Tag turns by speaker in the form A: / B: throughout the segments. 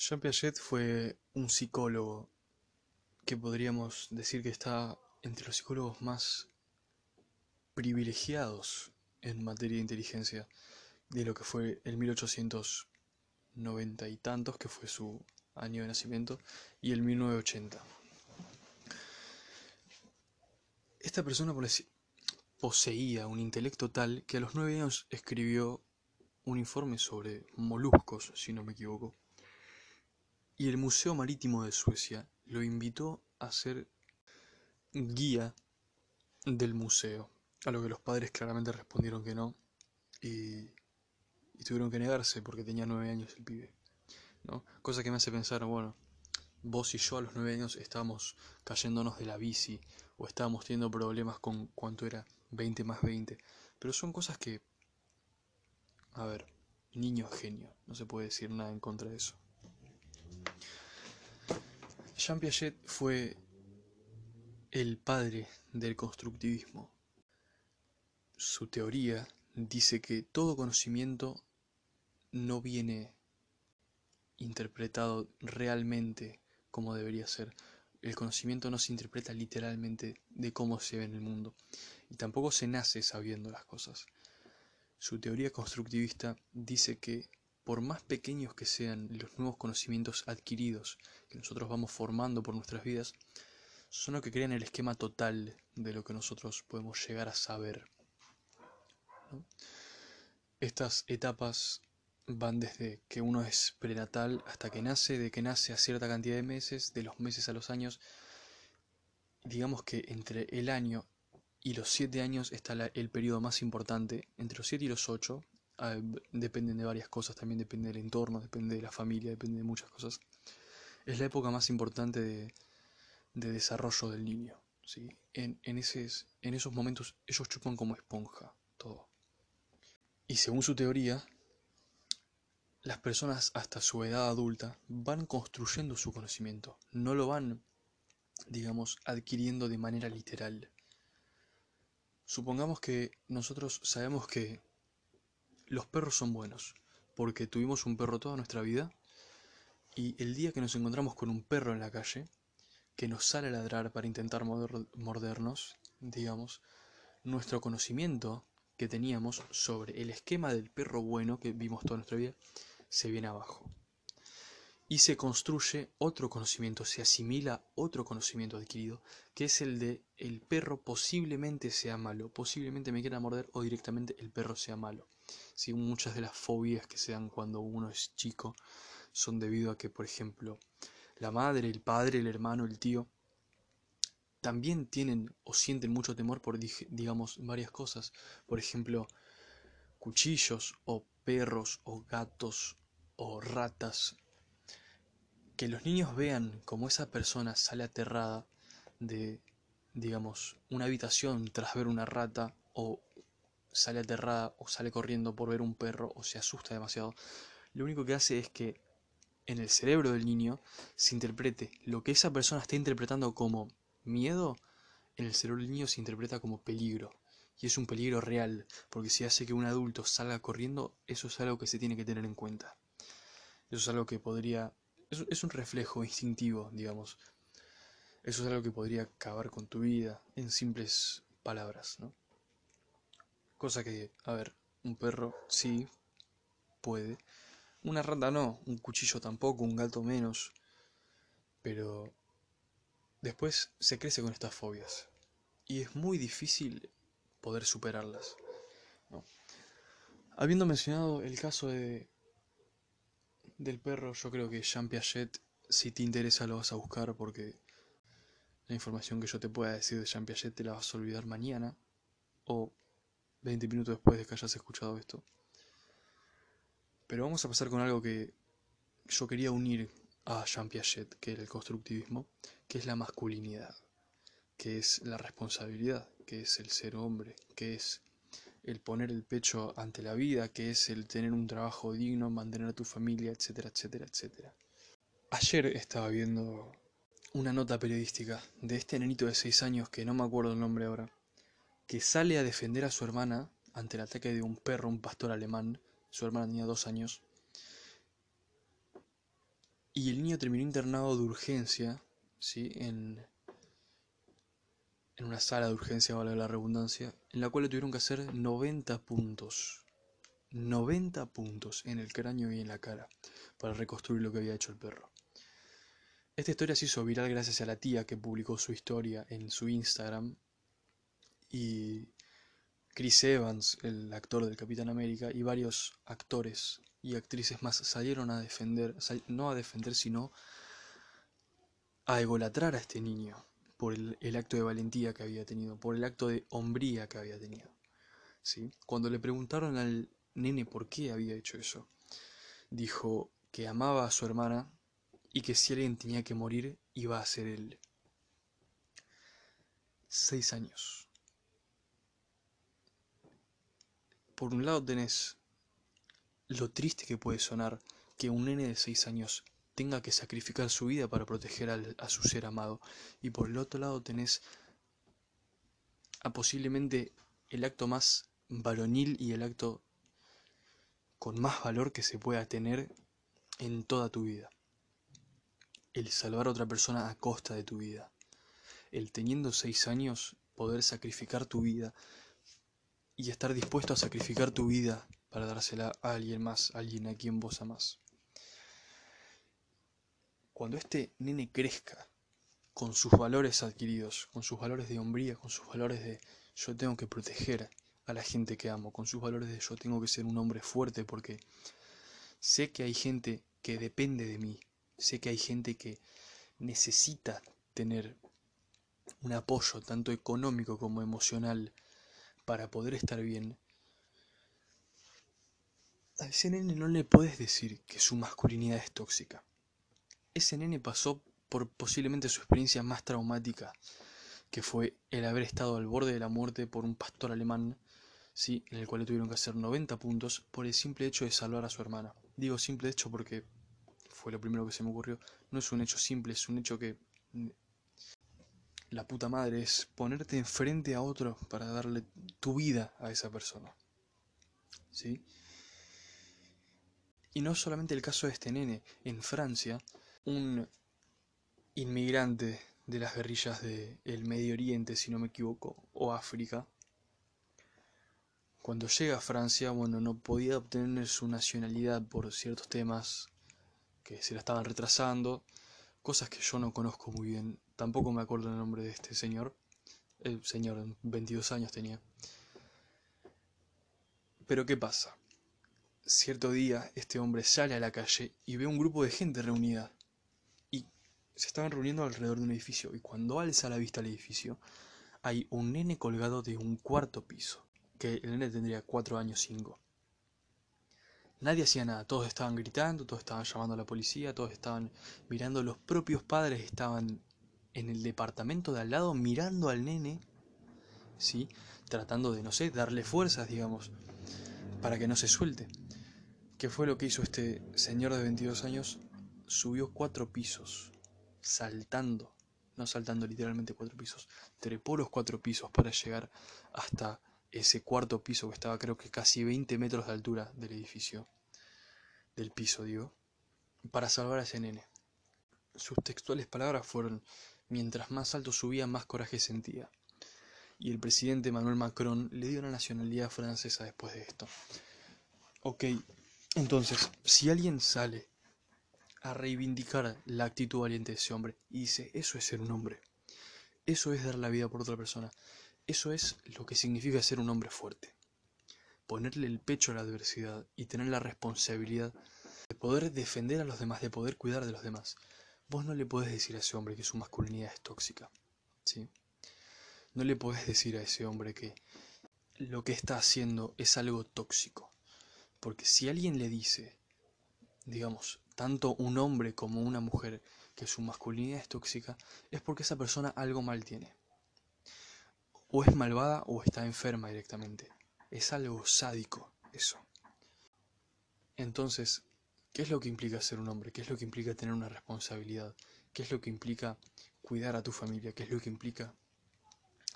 A: Jean Piaget fue un psicólogo que podríamos decir que está entre los psicólogos más privilegiados en materia de inteligencia de lo que fue el 1890 y tantos, que fue su año de nacimiento, y el 1980. Esta persona poseía un intelecto tal que a los nueve años escribió un informe sobre moluscos, si no me equivoco y el Museo Marítimo de Suecia lo invitó a ser guía del museo, a lo que los padres claramente respondieron que no y, tuvieron que negarse porque tenía nueve años el pibe. ¿no? Cosa que me hace pensar, bueno, vos y yo a los nueve años estábamos cayéndonos de la bici o estábamos teniendo problemas con cuánto era 20 más 20, pero son cosas que, a ver, niño genio, no se puede decir nada en contra de eso. Jean Piaget fue el padre del constructivismo. Su teoría dice que todo conocimiento no viene interpretado realmente como debería ser. El conocimiento no se interpreta literalmente de cómo se ve en el mundo y tampoco se nace sabiendo las cosas. Su teoría constructivista dice que por más pequeños que sean los nuevos conocimientos adquiridos que nosotros vamos formando por nuestras vidas, son los que crean el esquema total de lo que nosotros podemos llegar a saber. Estas etapas van desde que uno es prenatal hasta que nace, de que nace a cierta cantidad de meses, de los meses a los años. Digamos que entre el año y los siete años está el periodo más importante, entre los siete y los ocho. Ah, dependen de varias cosas, también depende del entorno, depende de la familia, depende de muchas cosas. Es la época más importante de, desarrollo del niño. ¿sí? En, en, esos, en esos momentos ellos chupan como esponja todo. Y según su teoría, las personas hasta su edad adulta van construyendo su conocimiento, no lo van, digamos, adquiriendo de manera literal. Supongamos que nosotros sabemos que los perros son buenos, porque tuvimos un perro toda nuestra vida y el día que nos encontramos con un perro en la calle, que nos sale a ladrar para intentar mordernos, digamos, nuestro conocimiento que teníamos sobre el esquema del perro bueno que vimos toda nuestra vida se viene abajo. Y se construye otro conocimiento, se asimila otro conocimiento adquirido, que es el de el perro posiblemente sea malo, posiblemente me quiera morder o directamente el perro sea malo. Si muchas de las fobias que se dan cuando uno es chico son debido a que, por ejemplo, la madre, el padre, el hermano, el tío, también tienen o sienten mucho temor por, digamos, varias cosas. Por ejemplo, cuchillos o perros o gatos o ratas. Que los niños vean como esa persona sale aterrada de, digamos, una habitación tras ver una rata o sale aterrada o sale corriendo por ver un perro o se asusta demasiado, lo único que hace es que en el cerebro del niño se interprete lo que esa persona está interpretando como miedo, en el cerebro del niño se interpreta como peligro. Y es un peligro real, porque si hace que un adulto salga corriendo, eso es algo que se tiene que tener en cuenta. Eso es algo que podría... Es, es un reflejo instintivo, digamos. Eso es algo que podría acabar con tu vida, en simples palabras, ¿no? Cosa que, a ver, un perro sí puede. Una rata no, un cuchillo tampoco, un gato menos. Pero después se crece con estas fobias. Y es muy difícil poder superarlas. Habiendo mencionado el caso de del perro, yo creo que Jean Piaget, si te interesa, lo vas a buscar porque la información que yo te pueda decir de Jean Piaget te la vas a olvidar mañana. O 20 minutos después de que hayas escuchado esto. Pero vamos a pasar con algo que yo quería unir a Jean Piaget, que era el constructivismo, que es la masculinidad, que es la responsabilidad, que es el ser hombre, que es el poner el pecho ante la vida, que es el tener un trabajo digno, mantener a tu familia, etcétera, etcétera, etcétera. Ayer estaba viendo una nota periodística de este nenito de 6 años que no me acuerdo el nombre ahora, que sale a defender a su hermana ante el ataque de un perro, un pastor alemán. Su hermana tenía dos años. Y el niño terminó internado de urgencia, ¿sí? En, en una sala de urgencia, vale la redundancia, en la cual le tuvieron que hacer 90 puntos. 90 puntos en el cráneo y en la cara para reconstruir lo que había hecho el perro. Esta historia se hizo viral gracias a la tía que publicó su historia en su Instagram y Chris Evans, el actor del Capitán América, y varios actores y actrices más salieron a defender, no a defender, sino a egolatrar a este niño por el, acto de valentía que había tenido, por el acto de hombría que había tenido. ¿sí? Cuando le preguntaron al nene por qué había hecho eso, dijo que amaba a su hermana y que si alguien tenía que morir iba a ser él. Seis años. Por un lado tenés lo triste que puede sonar que un nene de seis años tenga que sacrificar su vida para proteger a su ser amado. Y por el otro lado tenés a posiblemente el acto más varonil y el acto con más valor que se pueda tener en toda tu vida el salvar a otra persona a costa de tu vida. El teniendo seis años poder sacrificar tu vida y estar dispuesto a sacrificar tu vida para dársela a alguien más, a alguien a quien vos amás. Cuando este nene crezca con sus valores adquiridos, con sus valores de hombría, con sus valores de yo tengo que proteger a la gente que amo, con sus valores de yo tengo que ser un hombre fuerte porque sé que hay gente que depende de mí, Sé que hay gente que necesita tener un apoyo tanto económico como emocional para poder estar bien. A ese nene no le puedes decir que su masculinidad es tóxica. Ese nene pasó por posiblemente su experiencia más traumática, que fue el haber estado al borde de la muerte por un pastor alemán, ¿sí? en el cual le tuvieron que hacer 90 puntos por el simple hecho de salvar a su hermana. Digo simple hecho porque fue lo primero que se me ocurrió. No es un hecho simple, es un hecho que... La puta madre es ponerte enfrente a otro para darle tu vida a esa persona. ¿Sí? Y no solamente el caso de este nene. En Francia, un inmigrante de las guerrillas del Medio Oriente, si no me equivoco, o África, cuando llega a Francia, bueno, no podía obtener su nacionalidad por ciertos temas que se la estaban retrasando, cosas que yo no conozco muy bien, tampoco me acuerdo el nombre de este señor, el señor 22 años tenía. Pero ¿qué pasa? Cierto día este hombre sale a la calle y ve un grupo de gente reunida. Y se estaban reuniendo alrededor de un edificio. Y cuando alza la vista al edificio hay un nene colgado de un cuarto piso, que el nene tendría 4 años 5 Nadie hacía nada, todos estaban gritando, todos estaban llamando a la policía, todos estaban mirando, los propios padres estaban en el departamento de al lado mirando al nene, ¿sí? Tratando de, no sé, darle fuerzas, digamos, para que no se suelte. ¿Qué fue lo que hizo este señor de 22 años? Subió cuatro pisos, saltando, no saltando literalmente cuatro pisos, trepó los cuatro pisos para llegar hasta ese cuarto piso que estaba creo que casi 20 metros de altura del edificio, del piso digo, para salvar a ese nene. Sus textuales palabras fueron, mientras más alto subía, más coraje sentía. Y el presidente Manuel Macron le dio la nacionalidad francesa después de esto. Ok, entonces, si alguien sale a reivindicar la actitud valiente de ese hombre y dice, eso es ser un hombre, eso es dar la vida por otra persona, eso es lo que significa ser un hombre fuerte. Ponerle el pecho a la adversidad y tener la responsabilidad de poder defender a los demás, de poder cuidar de los demás. Vos no le podés decir a ese hombre que su masculinidad es tóxica. ¿sí? No le podés decir a ese hombre que lo que está haciendo es algo tóxico. Porque si alguien le dice, digamos, tanto un hombre como una mujer, que su masculinidad es tóxica, es porque esa persona algo mal tiene o es malvada o está enferma directamente. Es algo sádico eso. Entonces, ¿qué es lo que implica ser un hombre? ¿Qué es lo que implica tener una responsabilidad? ¿Qué es lo que implica cuidar a tu familia? ¿Qué es lo que implica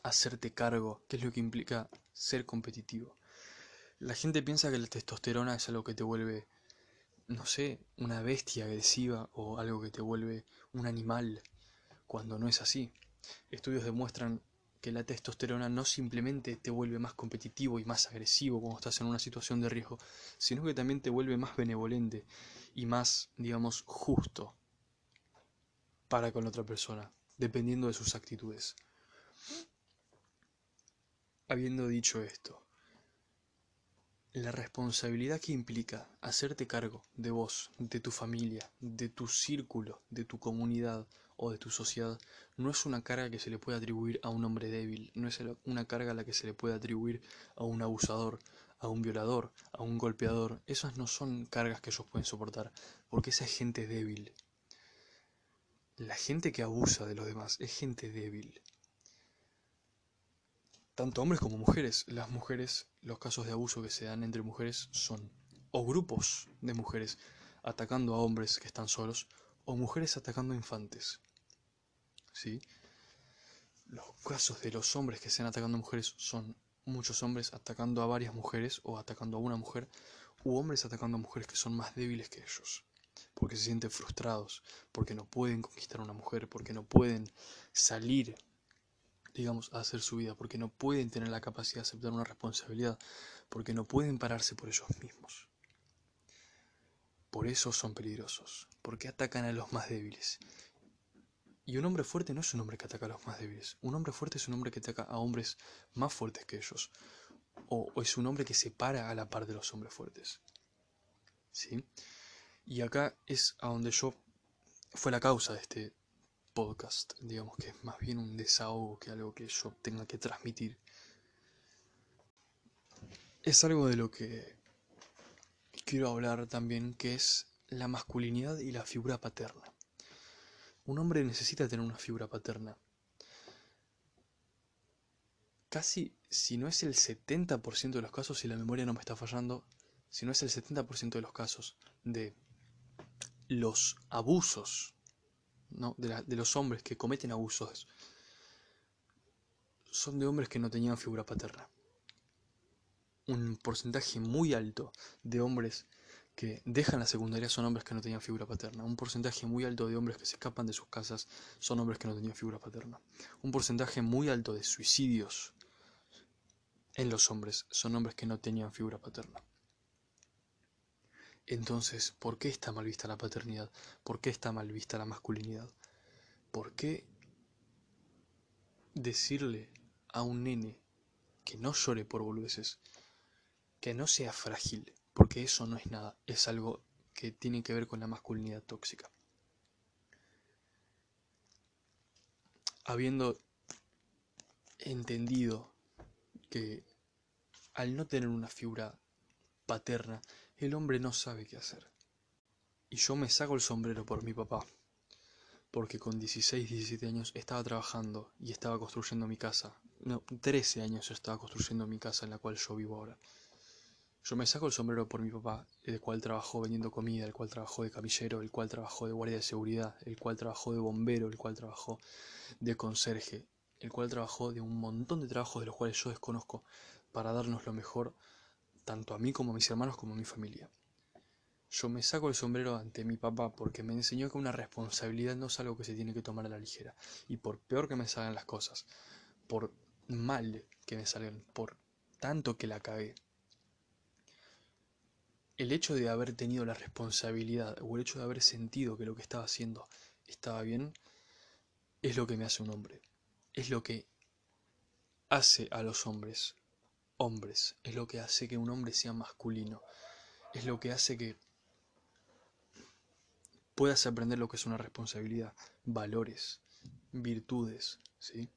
A: hacerte cargo? ¿Qué es lo que implica ser competitivo? La gente piensa que la testosterona es algo que te vuelve no sé, una bestia agresiva o algo que te vuelve un animal, cuando no es así. Estudios demuestran que la testosterona no simplemente te vuelve más competitivo y más agresivo cuando estás en una situación de riesgo, sino que también te vuelve más benevolente y más, digamos, justo para con otra persona, dependiendo de sus actitudes. Habiendo dicho esto, la responsabilidad que implica hacerte cargo de vos, de tu familia, de tu círculo, de tu comunidad o de tu sociedad, no es una carga que se le puede atribuir a un hombre débil, no es una carga a la que se le puede atribuir a un abusador, a un violador, a un golpeador. Esas no son cargas que ellos pueden soportar, porque esa es gente débil. La gente que abusa de los demás es gente débil tanto hombres como mujeres. Las mujeres, los casos de abuso que se dan entre mujeres son o grupos de mujeres atacando a hombres que están solos o mujeres atacando a infantes. ¿Sí? Los casos de los hombres que dan atacando a mujeres son muchos hombres atacando a varias mujeres o atacando a una mujer u hombres atacando a mujeres que son más débiles que ellos porque se sienten frustrados, porque no pueden conquistar a una mujer, porque no pueden salir digamos, a hacer su vida, porque no pueden tener la capacidad de aceptar una responsabilidad, porque no pueden pararse por ellos mismos. Por eso son peligrosos, porque atacan a los más débiles. Y un hombre fuerte no es un hombre que ataca a los más débiles. Un hombre fuerte es un hombre que ataca a hombres más fuertes que ellos. O, es un hombre que se para a la par de los hombres fuertes. ¿Sí? Y acá es a donde yo fue la causa de este podcast, digamos que es más bien un desahogo que algo que yo tenga que transmitir. Es algo de lo que quiero hablar también, que es la masculinidad y la figura paterna. Un hombre necesita tener una figura paterna. Casi, si no es el 70% de los casos, si la memoria no me está fallando, si no es el 70% de los casos de los abusos de, los hombres que cometen abusos son de hombres que no tenían figura paterna. Un porcentaje muy alto de hombres que dejan la secundaria son hombres que no tenían figura paterna. Un porcentaje muy alto de hombres que se escapan de sus casas son hombres que no tenían figura paterna. Un porcentaje muy alto de suicidios en los hombres son hombres que no tenían figura paterna. Entonces, ¿por qué está mal vista la paternidad? ¿Por qué está mal vista la masculinidad? ¿Por qué decirle a un nene que no llore por boludeces, que no sea frágil? Porque eso no es nada, es algo que tiene que ver con la masculinidad tóxica. Habiendo entendido que al no tener una figura paterna, el hombre no sabe qué hacer. Y yo me saco el sombrero por mi papá, porque con 16, 17 años estaba trabajando y estaba construyendo mi casa. No, 13 años estaba construyendo mi casa en la cual yo vivo ahora. Yo me saco el sombrero por mi papá, el cual trabajó vendiendo comida, el cual trabajó de camillero, el cual trabajó de guardia de seguridad, el cual trabajó de bombero, el cual trabajó de conserje, el cual trabajó de un montón de trabajos de los cuales yo desconozco para darnos lo mejor tanto a mí como a mis hermanos como a mi familia. Yo me saco el sombrero ante mi papá porque me enseñó que una responsabilidad no es algo que se tiene que tomar a la ligera. Y por peor que me salgan las cosas, por mal que me salgan, por tanto que la cagué, el hecho de haber tenido la responsabilidad o el hecho de haber sentido que lo que estaba haciendo estaba bien, es lo que me hace un hombre. Es lo que hace a los hombres hombres, es lo que hace que un hombre sea masculino, es lo que hace que puedas aprender lo que es una responsabilidad, valores, virtudes, ¿sí?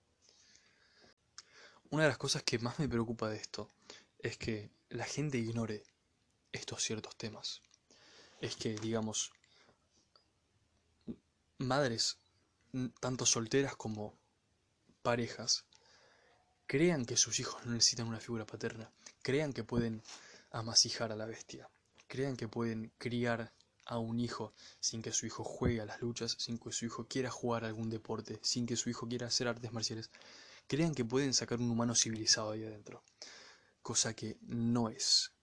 A: Una de las cosas que más me preocupa de esto es que la gente ignore estos ciertos temas. Es que, digamos, madres, tanto solteras como parejas, crean que sus hijos no necesitan una figura paterna, crean que pueden amasijar a la bestia, crean que pueden criar a un hijo sin que su hijo juegue a las luchas, sin que su hijo quiera jugar algún deporte, sin que su hijo quiera hacer artes marciales, crean que pueden sacar un humano civilizado ahí adentro, cosa que no es.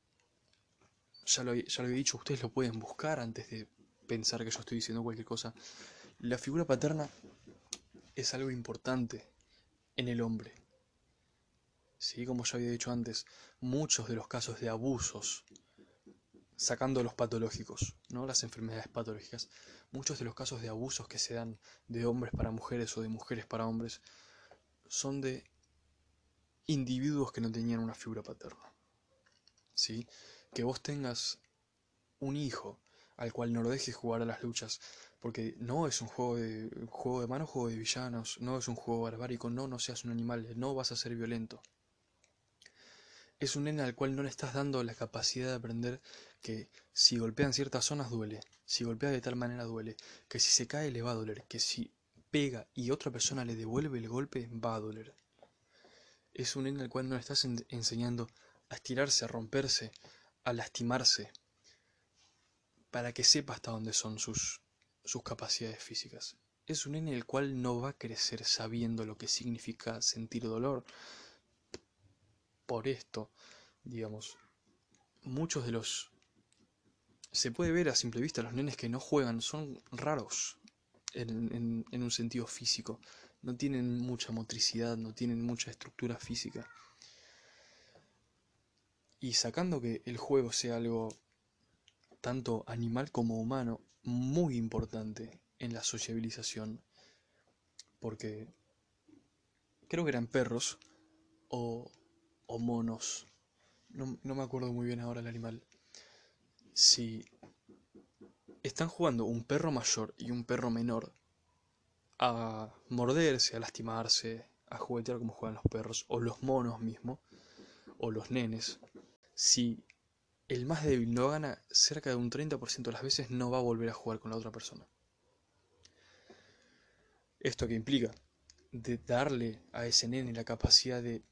A: Ya lo, ya lo he dicho, ustedes lo pueden buscar antes de pensar que yo estoy diciendo cualquier cosa. La figura paterna es algo importante en el hombre. Sí, como ya había dicho antes, muchos de los casos de abusos, sacando los patológicos, no las enfermedades patológicas, muchos de los casos de abusos que se dan de hombres para mujeres o de mujeres para hombres son de individuos que no tenían una figura paterna. ¿Sí? Que vos tengas un hijo al cual no lo dejes jugar a las luchas, porque no es un juego de juego de mano, juego de villanos, no es un juego barbárico, no, no seas un animal, no vas a ser violento. Es un nene al cual no le estás dando la capacidad de aprender que si golpean ciertas zonas duele, si golpea de tal manera duele, que si se cae le va a doler, que si pega y otra persona le devuelve el golpe va a doler. Es un nene al cual no le estás enseñando a estirarse, a romperse, a lastimarse, para que sepa hasta dónde son sus, sus capacidades físicas. Es un nene el cual no va a crecer sabiendo lo que significa sentir dolor. Por esto, digamos, muchos de los... Se puede ver a simple vista, los nenes que no juegan son raros en, en un sentido físico. No tienen mucha motricidad, no tienen mucha estructura física. Y sacando que el juego sea algo tanto animal como humano, muy importante en la sociabilización, porque creo que eran perros o, o monos, no, no me acuerdo muy bien ahora el animal, si están jugando un perro mayor y un perro menor a morderse, a lastimarse, a juguetear como juegan los perros, o los monos mismo, o los nenes, si el más débil no gana cerca de un 30% de las veces, no va a volver a jugar con la otra persona. ¿Esto que implica? De darle a ese nene la capacidad de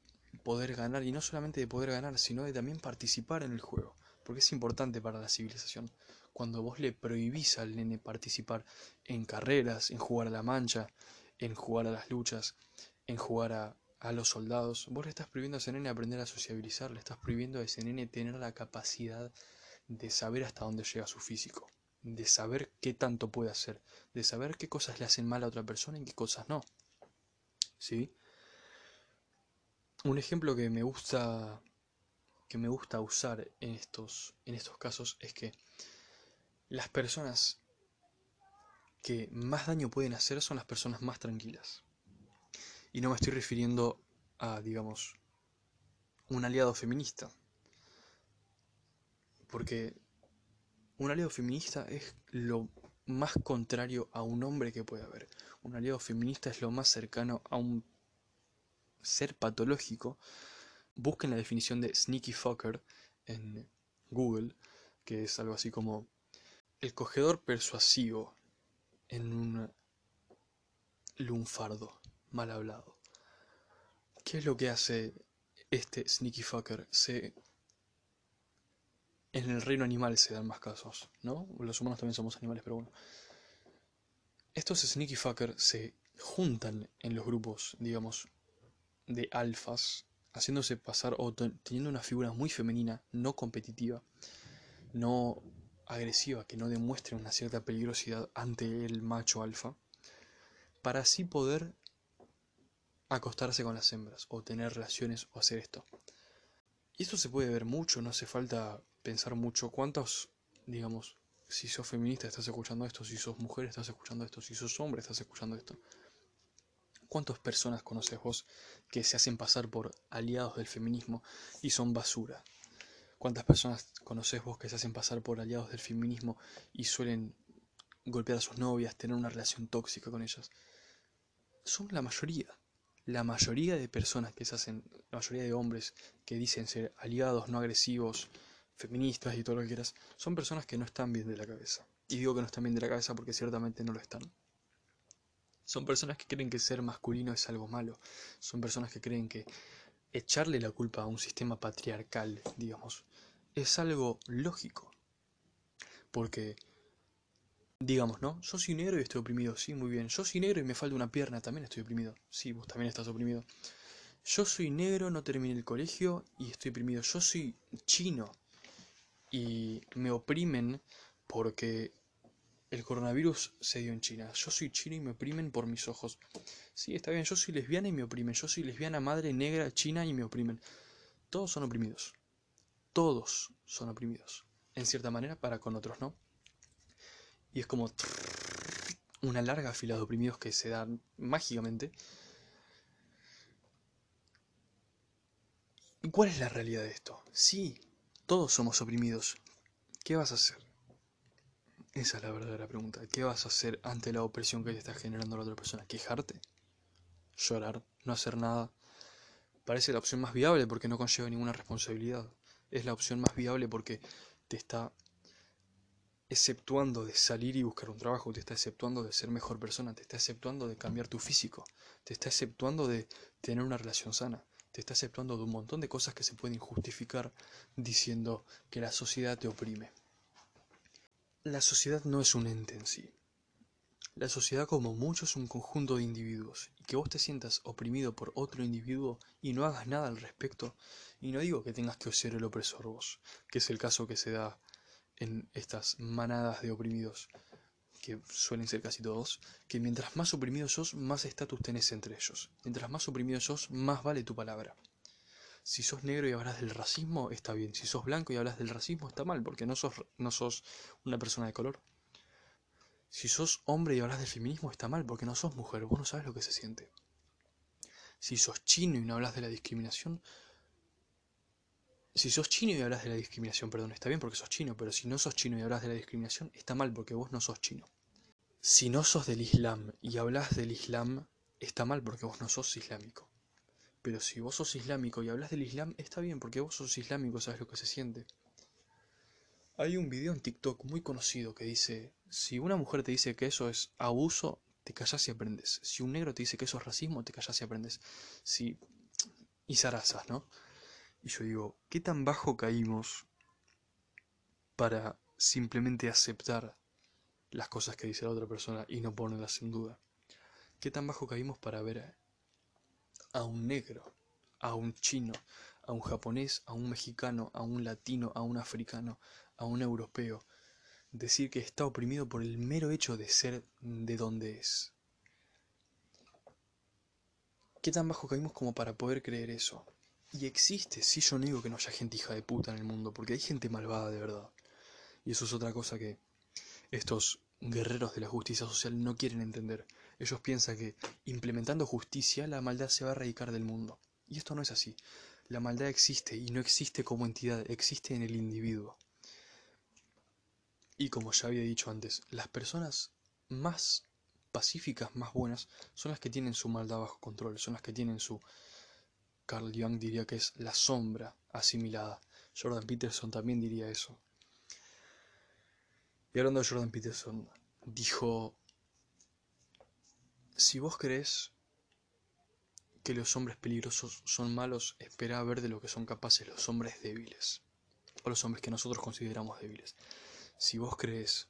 A: poder ganar, y no solamente de poder ganar, sino de también participar en el juego, porque es importante para la civilización. Cuando vos le prohibís al nene participar en carreras, en jugar a la mancha, en jugar a las luchas, en jugar a, a los soldados, vos le estás prohibiendo a ese nene aprender a sociabilizar, le estás prohibiendo a ese nene tener la capacidad de saber hasta dónde llega su físico, de saber qué tanto puede hacer, de saber qué cosas le hacen mal a otra persona y qué cosas no. ¿Sí? Un ejemplo que me gusta que me gusta usar en estos en estos casos es que las personas que más daño pueden hacer son las personas más tranquilas. Y no me estoy refiriendo a, digamos, un aliado feminista. Porque un aliado feminista es lo más contrario a un hombre que puede haber. Un aliado feminista es lo más cercano a un ser patológico. Busquen la definición de sneaky fucker en Google, que es algo así como el cogedor persuasivo en un lunfardo mal hablado. ¿Qué es lo que hace este sneaky fucker? Se... En el reino animal se dan más casos, ¿no? Los humanos también somos animales, pero bueno. Estos sneaky fucker se juntan en los grupos, digamos, de alfas, haciéndose pasar o teniendo una figura muy femenina, no competitiva, no agresiva, que no demuestre una cierta peligrosidad ante el macho alfa, para así poder acostarse con las hembras, o tener relaciones, o hacer esto. Y esto se puede ver mucho, no hace falta pensar mucho. ¿Cuántos, digamos, si sos feminista estás escuchando esto, si sos mujer estás escuchando esto, si sos hombre estás escuchando esto? ¿Cuántas personas conoces vos que se hacen pasar por aliados del feminismo y son basura? ¿Cuántas personas conoces vos que se hacen pasar por aliados del feminismo y suelen golpear a sus novias, tener una relación tóxica con ellas? Son la mayoría la mayoría de personas que se hacen, la mayoría de hombres que dicen ser aliados, no agresivos, feministas y todo lo que quieras, son personas que no están bien de la cabeza. Y digo que no están bien de la cabeza porque ciertamente no lo están. Son personas que creen que ser masculino es algo malo. Son personas que creen que echarle la culpa a un sistema patriarcal, digamos, es algo lógico. Porque Digamos, ¿no? Yo soy negro y estoy oprimido. Sí, muy bien. Yo soy negro y me falta una pierna. También estoy oprimido. Sí, vos también estás oprimido. Yo soy negro, no terminé el colegio y estoy oprimido. Yo soy chino y me oprimen porque el coronavirus se dio en China. Yo soy chino y me oprimen por mis ojos. Sí, está bien, yo soy lesbiana y me oprimen. Yo soy lesbiana, madre negra, china y me oprimen. Todos son oprimidos. Todos son oprimidos. En cierta manera, para con otros, ¿no? Y es como una larga fila de oprimidos que se dan mágicamente. ¿Y cuál es la realidad de esto? Sí, todos somos oprimidos. ¿Qué vas a hacer? Esa es la verdadera pregunta. ¿Qué vas a hacer ante la opresión que te está generando la otra persona? ¿Quejarte? ¿Llorar? ¿No hacer nada? Parece la opción más viable porque no conlleva ninguna responsabilidad. Es la opción más viable porque te está exceptuando de salir y buscar un trabajo, te está exceptuando de ser mejor persona, te está exceptuando de cambiar tu físico, te está exceptuando de tener una relación sana, te está exceptuando de un montón de cosas que se pueden justificar diciendo que la sociedad te oprime. La sociedad no es un ente en sí. La sociedad como mucho es un conjunto de individuos y que vos te sientas oprimido por otro individuo y no hagas nada al respecto, y no digo que tengas que ser el opresor vos, que es el caso que se da en estas manadas de oprimidos, que suelen ser casi todos, que mientras más oprimidos sos, más estatus tenés entre ellos. Mientras más oprimidos sos, más vale tu palabra. Si sos negro y hablas del racismo, está bien. Si sos blanco y hablas del racismo, está mal, porque no sos, no sos una persona de color. Si sos hombre y hablas del feminismo, está mal, porque no sos mujer, vos no sabes lo que se siente. Si sos chino y no hablas de la discriminación, si sos chino y hablas de la discriminación, perdón, está bien porque sos chino, pero si no sos chino y hablas de la discriminación, está mal porque vos no sos chino. Si no sos del Islam y hablas del Islam, está mal porque vos no sos islámico. Pero si vos sos islámico y hablas del Islam, está bien, porque vos sos islámico, sabes lo que se siente. Hay un video en TikTok muy conocido que dice, si una mujer te dice que eso es abuso, te callas y aprendes. Si un negro te dice que eso es racismo, te callas y aprendes. Si... Y zarazas, ¿no? Y yo digo, ¿qué tan bajo caímos para simplemente aceptar las cosas que dice la otra persona y no ponerlas en duda? ¿Qué tan bajo caímos para ver a un negro, a un chino, a un japonés, a un mexicano, a un latino, a un africano, a un europeo, decir que está oprimido por el mero hecho de ser de donde es. ¿Qué tan bajo caímos como para poder creer eso? Y existe, sí yo no digo que no haya gente hija de puta en el mundo, porque hay gente malvada de verdad. Y eso es otra cosa que estos guerreros de la justicia social no quieren entender. Ellos piensan que implementando justicia la maldad se va a erradicar del mundo. Y esto no es así. La maldad existe y no existe como entidad, existe en el individuo. Y como ya había dicho antes, las personas más pacíficas, más buenas, son las que tienen su maldad bajo control, son las que tienen su... Carl Jung diría que es la sombra asimilada. Jordan Peterson también diría eso. Y hablando de Jordan Peterson, dijo si vos crees que los hombres peligrosos son malos, espera a ver de lo que son capaces los hombres débiles, o los hombres que nosotros consideramos débiles. Si vos crees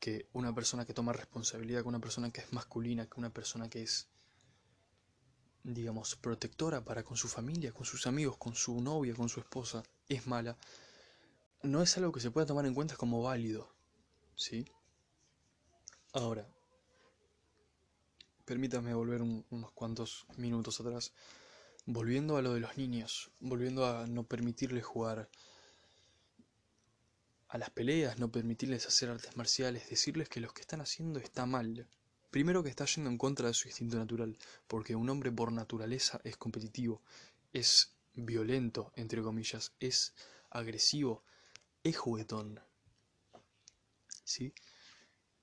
A: que una persona que toma responsabilidad, que una persona que es masculina, que una persona que es, digamos, protectora para con su familia, con sus amigos, con su novia, con su esposa, es mala, no es algo que se pueda tomar en cuenta como válido, ¿sí? Ahora, permítame volver unos cuantos minutos atrás. Volviendo a lo de los niños, volviendo a no permitirles jugar a las peleas, no permitirles hacer artes marciales, decirles que lo que están haciendo está mal. Primero que está yendo en contra de su instinto natural, porque un hombre por naturaleza es competitivo, es violento, entre comillas, es agresivo, es juguetón. ¿Sí?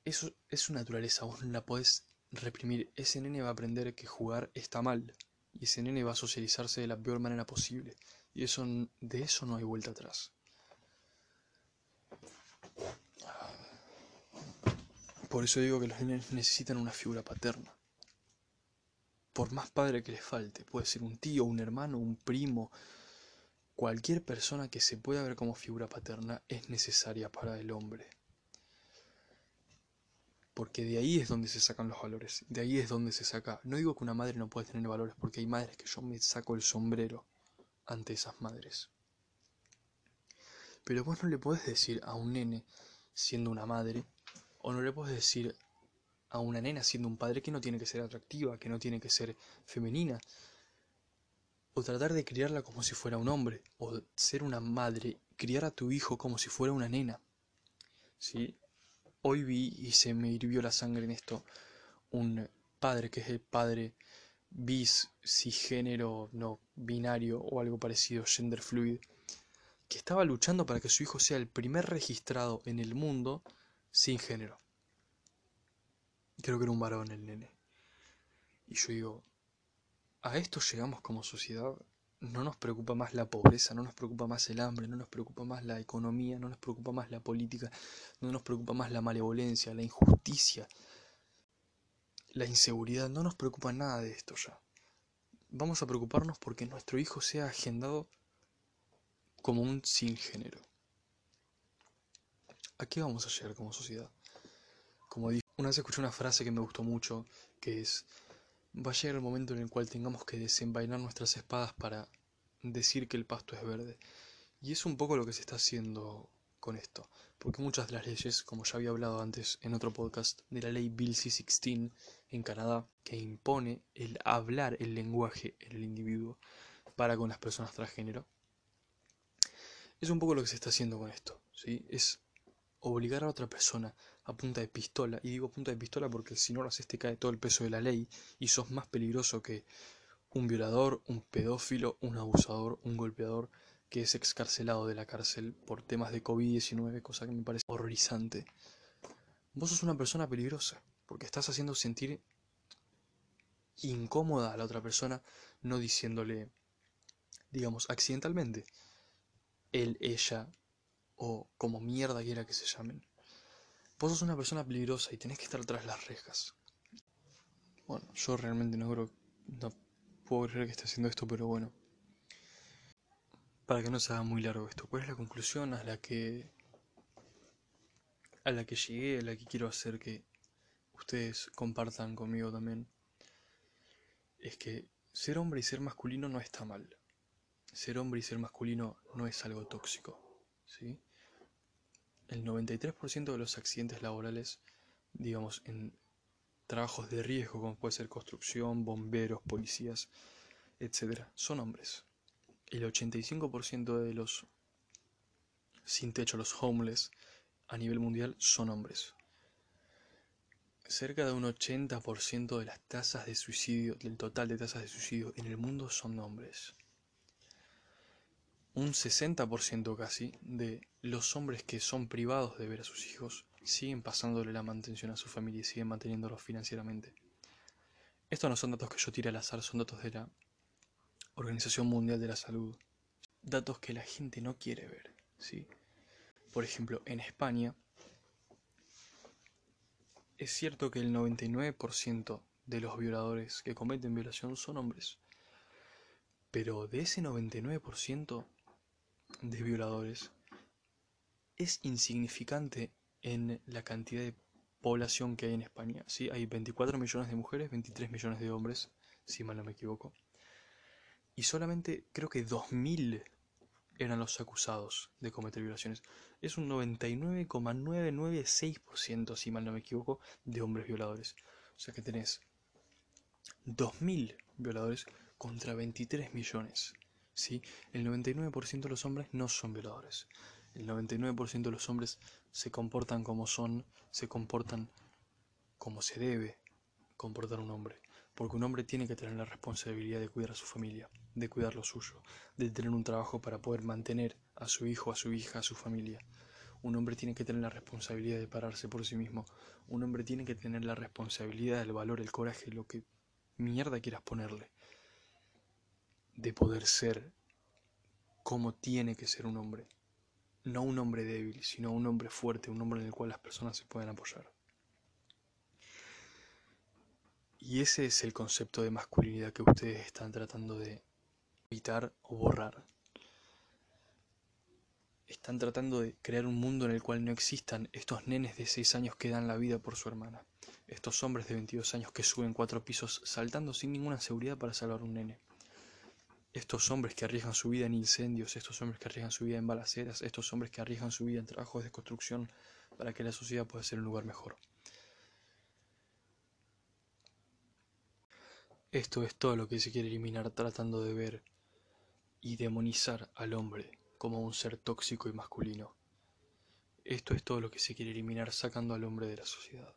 A: Eso es su naturaleza, vos no la podés reprimir, ese nene va a aprender que jugar está mal y ese nene va a socializarse de la peor manera posible y eso de eso no hay vuelta atrás. Por eso digo que los nenes necesitan una figura paterna. Por más padre que les falte, puede ser un tío, un hermano, un primo, cualquier persona que se pueda ver como figura paterna es necesaria para el hombre porque de ahí es donde se sacan los valores, de ahí es donde se saca. No digo que una madre no puede tener valores, porque hay madres que yo me saco el sombrero ante esas madres. Pero vos no le podés decir a un nene siendo una madre, o no le podés decir a una nena siendo un padre que no tiene que ser atractiva, que no tiene que ser femenina, o tratar de criarla como si fuera un hombre, o ser una madre, criar a tu hijo como si fuera una nena. ¿Sí? Hoy vi y se me hirvió la sangre en esto un padre que es el padre bis, cisgénero, no binario o algo parecido, gender fluid, que estaba luchando para que su hijo sea el primer registrado en el mundo sin género. Creo que era un varón el nene. Y yo digo, a esto llegamos como sociedad. No nos preocupa más la pobreza, no nos preocupa más el hambre, no nos preocupa más la economía, no nos preocupa más la política, no nos preocupa más la malevolencia, la injusticia, la inseguridad, no nos preocupa nada de esto ya. Vamos a preocuparnos porque nuestro hijo sea agendado como un sin género. ¿A qué vamos a llegar como sociedad? Como dije, una vez escuché una frase que me gustó mucho, que es, va a llegar el momento en el cual tengamos que desenvainar nuestras espadas para decir que el pasto es verde. Y es un poco lo que se está haciendo con esto, porque muchas de las leyes, como ya había hablado antes en otro podcast, de la ley Bill C-16 en Canadá, que impone el hablar el lenguaje en el individuo para con las personas transgénero, es un poco lo que se está haciendo con esto, ¿sí? Es obligar a otra persona a punta de pistola, y digo punta de pistola porque si no lo haces te cae todo el peso de la ley y sos más peligroso que un violador, un pedófilo, un abusador, un golpeador, que es excarcelado de la cárcel por temas de COVID-19, cosa que me parece horrorizante. Vos sos una persona peligrosa, porque estás haciendo sentir incómoda a la otra persona, no diciéndole, digamos, accidentalmente, él, ella, o como mierda quiera que se llamen. Vos sos una persona peligrosa y tenés que estar tras las rejas. Bueno, yo realmente no creo, no puedo creer que esté haciendo esto, pero bueno para que no se haga muy largo esto, ¿cuál es la conclusión a la que a la que llegué, a la que quiero hacer que ustedes compartan conmigo también? Es que ser hombre y ser masculino no está mal. Ser hombre y ser masculino no es algo tóxico, ¿sí? El 93% de los accidentes laborales, digamos, en trabajos de riesgo como puede ser construcción, bomberos, policías, etcétera, son hombres el 85% de los sin techo, los homeless, a nivel mundial son hombres. Cerca de un 80% de las tasas de suicidio, del total de tasas de suicidio en el mundo son hombres. Un 60% casi de los hombres que son privados de ver a sus hijos siguen pasándole la mantención a su familia y siguen manteniéndolos financieramente. Estos no son datos que yo tire al azar, son datos de la Organización Mundial de la Salud. Datos que la gente no quiere ver, ¿sí? Por ejemplo, en España es cierto que el 99% de los violadores que cometen violación son hombres. Pero de ese 99% de violadores es insignificante en la cantidad de población que hay en España. ¿sí? Hay 24 millones de mujeres, 23 millones de hombres, si mal no me equivoco y solamente creo que 2.000 eran los acusados de cometer violaciones. Es un 99,996%, si mal no me equivoco, de hombres violadores. O sea que tenés 2.000 violadores contra 23 millones. ¿Sí? El 99% de los hombres no son violadores. El 99% de los hombres se comportan como son, se comportan como se debe comportar un hombre. Porque un hombre tiene que tener la responsabilidad de cuidar a su familia, de cuidar lo suyo, de tener un trabajo para poder mantener a su hijo, a su hija, a su familia. Un hombre tiene que tener la responsabilidad de pararse por sí mismo. Un hombre tiene que tener la responsabilidad, el valor, el coraje, lo que mierda quieras ponerle. De poder ser como tiene que ser un hombre. No un hombre débil, sino un hombre fuerte, un hombre en el cual las personas se pueden apoyar. Y ese es el concepto de masculinidad que ustedes están tratando de evitar o borrar. Están tratando de crear un mundo en el cual no existan estos nenes de 6 años que dan la vida por su hermana. Estos hombres de 22 años que suben cuatro pisos saltando sin ninguna seguridad para salvar un nene. Estos hombres que arriesgan su vida en incendios, estos hombres que arriesgan su vida en balaceras, estos hombres que arriesgan su vida en trabajos de construcción para que la sociedad pueda ser un lugar mejor. Esto es todo lo que se quiere eliminar tratando de ver y demonizar al hombre como un ser tóxico y masculino. Esto es todo lo que se quiere eliminar sacando al hombre de la sociedad.